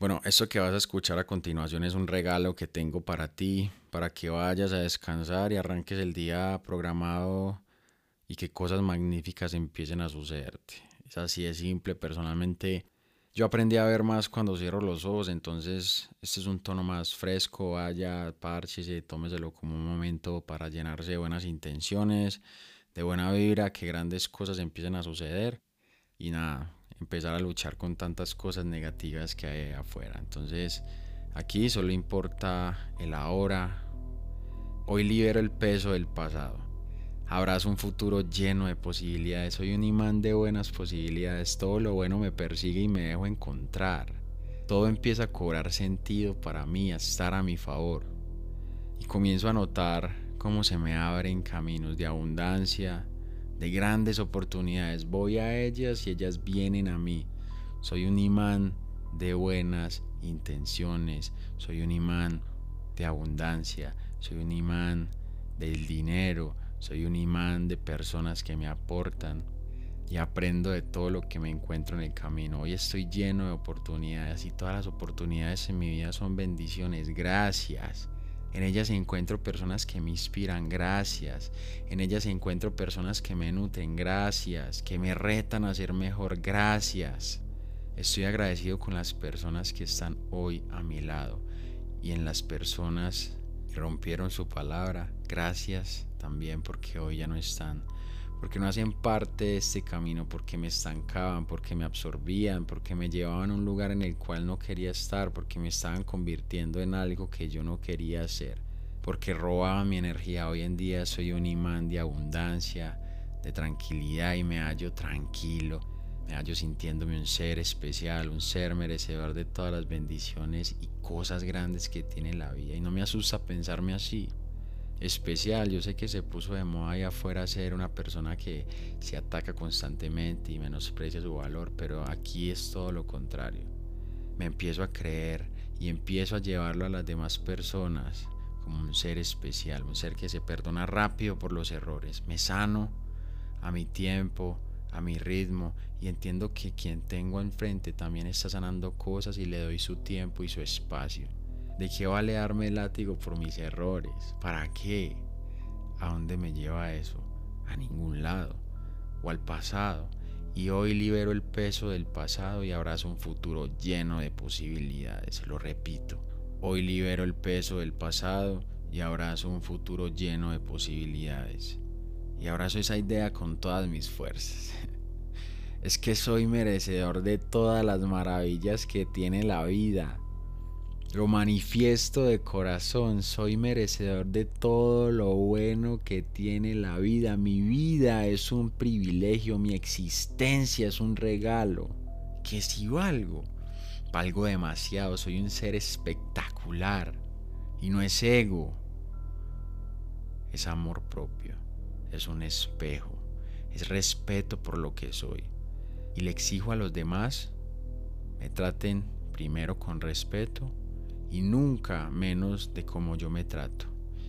Bueno, esto que vas a escuchar a continuación es un regalo que tengo para ti, para que vayas a descansar y arranques el día programado y que cosas magníficas empiecen a sucederte. Es así de simple, personalmente yo aprendí a ver más cuando cierro los ojos, entonces este es un tono más fresco, vaya, y tómeselo como un momento para llenarse de buenas intenciones, de buena vibra, que grandes cosas empiecen a suceder y nada, empezar a luchar con tantas cosas negativas que hay afuera. Entonces aquí solo importa el ahora, hoy libero el peso del pasado Habrás un futuro lleno de posibilidades. Soy un imán de buenas posibilidades. Todo lo bueno me persigue y me dejo encontrar. Todo empieza a cobrar sentido para mí, a estar a mi favor. Y comienzo a notar cómo se me abren caminos de abundancia, de grandes oportunidades. Voy a ellas y ellas vienen a mí. Soy un imán de buenas intenciones. Soy un imán de abundancia. Soy un imán del dinero soy un imán de personas que me aportan y aprendo de todo lo que me encuentro en el camino. Hoy estoy lleno de oportunidades y todas las oportunidades en mi vida son bendiciones. Gracias. En ellas encuentro personas que me inspiran, gracias. En ellas encuentro personas que me nutren, gracias. Que me retan a ser mejor, gracias. Estoy agradecido con las personas que están hoy a mi lado y en las personas que rompieron su palabra, gracias también porque hoy ya no están, porque no hacen parte de este camino, porque me estancaban, porque me absorbían, porque me llevaban a un lugar en el cual no quería estar, porque me estaban convirtiendo en algo que yo no quería hacer, porque robaban mi energía. Hoy en día soy un imán de abundancia, de tranquilidad y me hallo tranquilo. Me hallo sintiéndome un ser especial, un ser merecedor de todas las bendiciones y cosas grandes que tiene la vida. Y no me asusta pensarme así especial. Yo sé que se puso de moda allá afuera ser una persona que se ataca constantemente y menosprecia su valor, pero aquí es todo lo contrario. Me empiezo a creer y empiezo a llevarlo a las demás personas como un ser especial, un ser que se perdona rápido por los errores. Me sano a mi tiempo, a mi ritmo y entiendo que quien tengo enfrente también está sanando cosas y le doy su tiempo y su espacio. ¿De qué vale darme el látigo por mis errores? ¿Para qué? ¿A dónde me lleva eso? A ningún lado. O al pasado. Y hoy libero el peso del pasado y abrazo un futuro lleno de posibilidades. Lo repito. Hoy libero el peso del pasado y abrazo un futuro lleno de posibilidades. Y abrazo esa idea con todas mis fuerzas. Es que soy merecedor de todas las maravillas que tiene la vida lo manifiesto de corazón, soy merecedor de todo lo bueno que tiene la vida. Mi vida es un privilegio, mi existencia es un regalo. Que si valgo, valgo demasiado, soy un ser espectacular. Y no es ego, es amor propio, es un espejo, es respeto por lo que soy. Y le exijo a los demás, me traten primero con respeto y nunca menos de cómo yo me trato.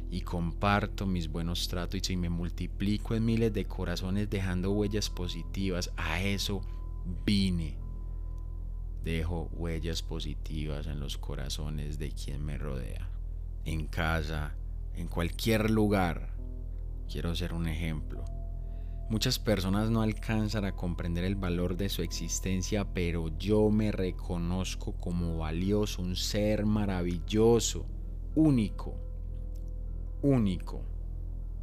Y comparto mis buenos tratos y me multiplico en miles de corazones dejando huellas positivas. A eso vine. Dejo huellas positivas en los corazones de quien me rodea. En casa, en cualquier lugar. Quiero ser un ejemplo. Muchas personas no alcanzan a comprender el valor de su existencia, pero yo me reconozco como valioso, un ser maravilloso, único, único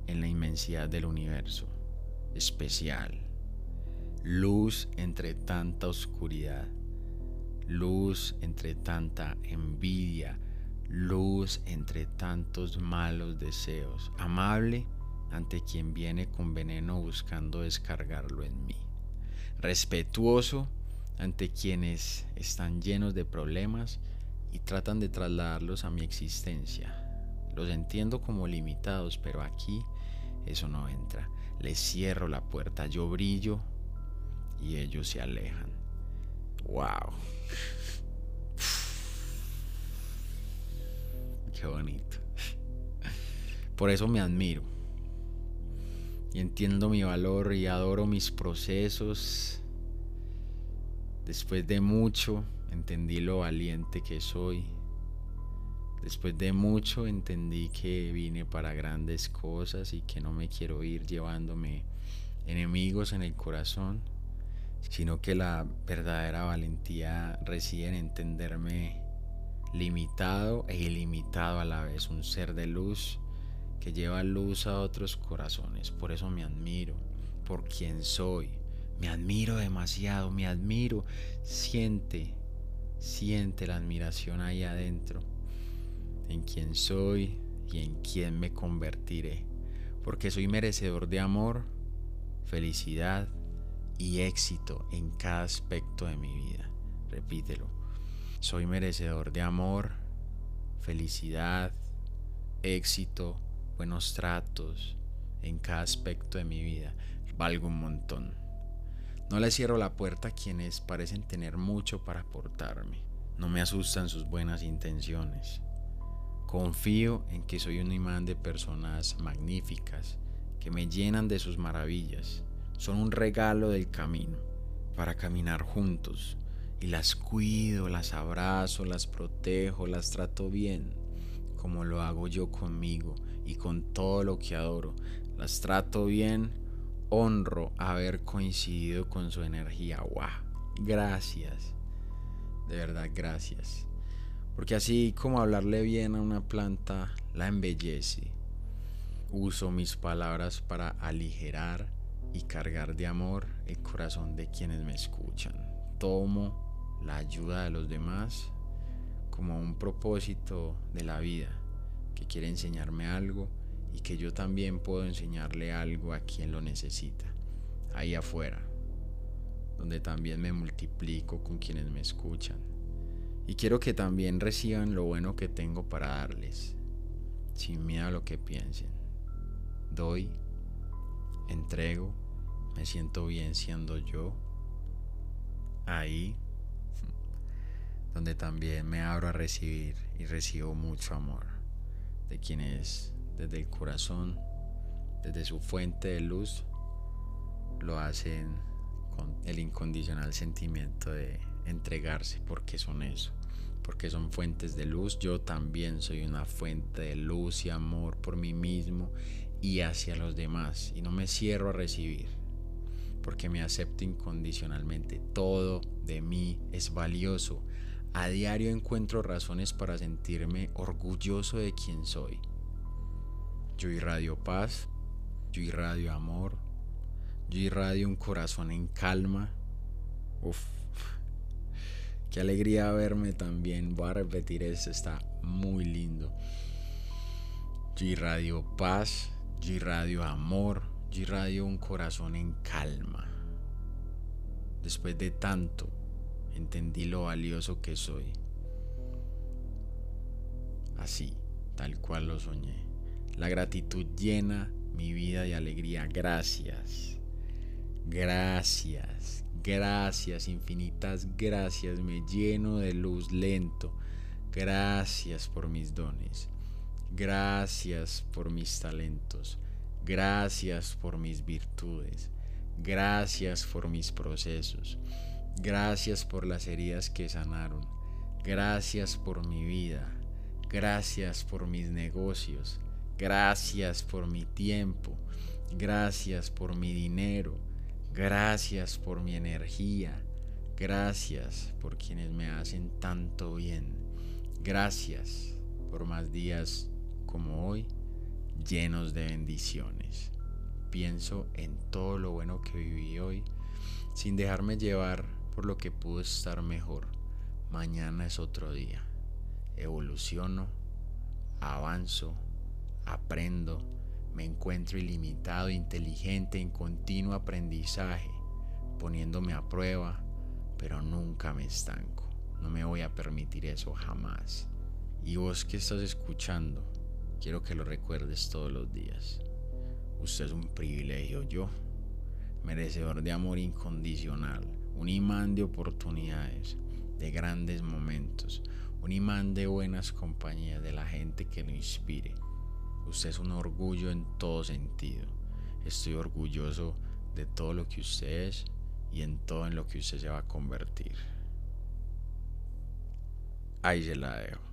en la inmensidad del universo, especial, luz entre tanta oscuridad, luz entre tanta envidia, luz entre tantos malos deseos, amable ante quien viene con veneno buscando descargarlo en mí. Respetuoso ante quienes están llenos de problemas y tratan de trasladarlos a mi existencia. Los entiendo como limitados, pero aquí eso no entra. Les cierro la puerta, yo brillo y ellos se alejan. ¡Wow! Qué bonito. Por eso me admiro y entiendo mi valor y adoro mis procesos. Después de mucho, entendí lo valiente que soy. Después de mucho entendí que vine para grandes cosas y que no me quiero ir llevándome enemigos en el corazón, sino que la verdadera valentía reside en entenderme limitado e ilimitado a la vez, un ser de luz que lleva luz a otros corazones. Por eso me admiro, por quien soy. Me admiro demasiado, me admiro. Siente, siente la admiración ahí adentro, en quien soy y en quien me convertiré. Porque soy merecedor de amor, felicidad y éxito en cada aspecto de mi vida. Repítelo. Soy merecedor de amor, felicidad, éxito, buenos tratos en cada aspecto de mi vida. Valgo un montón. No le cierro la puerta a quienes parecen tener mucho para aportarme. No me asustan sus buenas intenciones. Confío en que soy un imán de personas magníficas que me llenan de sus maravillas. Son un regalo del camino para caminar juntos y las cuido, las abrazo, las protejo, las trato bien, como lo hago yo conmigo y con todo lo que adoro. Las trato bien, honro haber coincidido con su energía. ¡Wow! Gracias. De verdad, gracias. Porque así como hablarle bien a una planta la embellece. Uso mis palabras para aligerar y cargar de amor el corazón de quienes me escuchan. Tomo la ayuda de los demás como un propósito de la vida, que quiere enseñarme algo y que yo también puedo enseñarle algo a quien lo necesita, ahí afuera, donde también me multiplico con quienes me escuchan. Y quiero que también reciban lo bueno que tengo para darles, sin miedo a lo que piensen. Doy, entrego, me siento bien siendo yo. Ahí donde también me abro a recibir y recibo mucho amor de quienes desde el corazón, desde su fuente de luz, lo hacen con el incondicional sentimiento de entregarse porque son eso, porque son fuentes de luz. Yo también soy una fuente de luz y amor por mí mismo y hacia los demás y no me cierro a recibir porque me acepto incondicionalmente. Todo de mí es valioso a diario encuentro razones para sentirme orgulloso de quien soy. Yo irradio paz, yo irradio amor, yo irradio un corazón en calma. Uf, qué alegría verme también. Voy a repetir esto, está muy lindo. Yo irradio paz, yo irradio amor, yo irradio un corazón en calma. Después de tanto, entendí lo valioso que soy. Así, tal cual lo soñé. La gratitud llena mi vida de alegría. Gracias. Gracias. Gracias, infinitas gracias. Me lleno de luz lento. Gracias por mis dones. Gracias por mis talentos. Gracias por mis virtudes. Gracias por mis procesos. Gracias por las heridas que sanaron. Gracias por mi vida. Gracias por mis negocios. Gracias por mi tiempo. Gracias por mi dinero. Gracias por mi energía. Gracias por quienes me hacen tanto bien. Gracias por más días como hoy llenos de bendiciones. Pienso en todo lo bueno que viví hoy sin dejarme llevar por lo que pudo estar mejor. Mañana es otro día. Evoluciono, avanzo, aprendo, me encuentro ilimitado, inteligente, en continuo aprendizaje, poniéndome a prueba, pero nunca me estanco. No me voy a permitir eso jamás. Y vos que estás escuchando, quiero que lo recuerdes todos los días. Usted es un privilegio, yo, merecedor de amor incondicional un imán de oportunidades, de grandes momentos, un imán de buenas compañías, de la gente que lo inspire. Usted es un orgullo en todo sentido. Estoy orgulloso de todo lo que usted es y en todo en lo que usted se va a convertir. ahí se la dejo.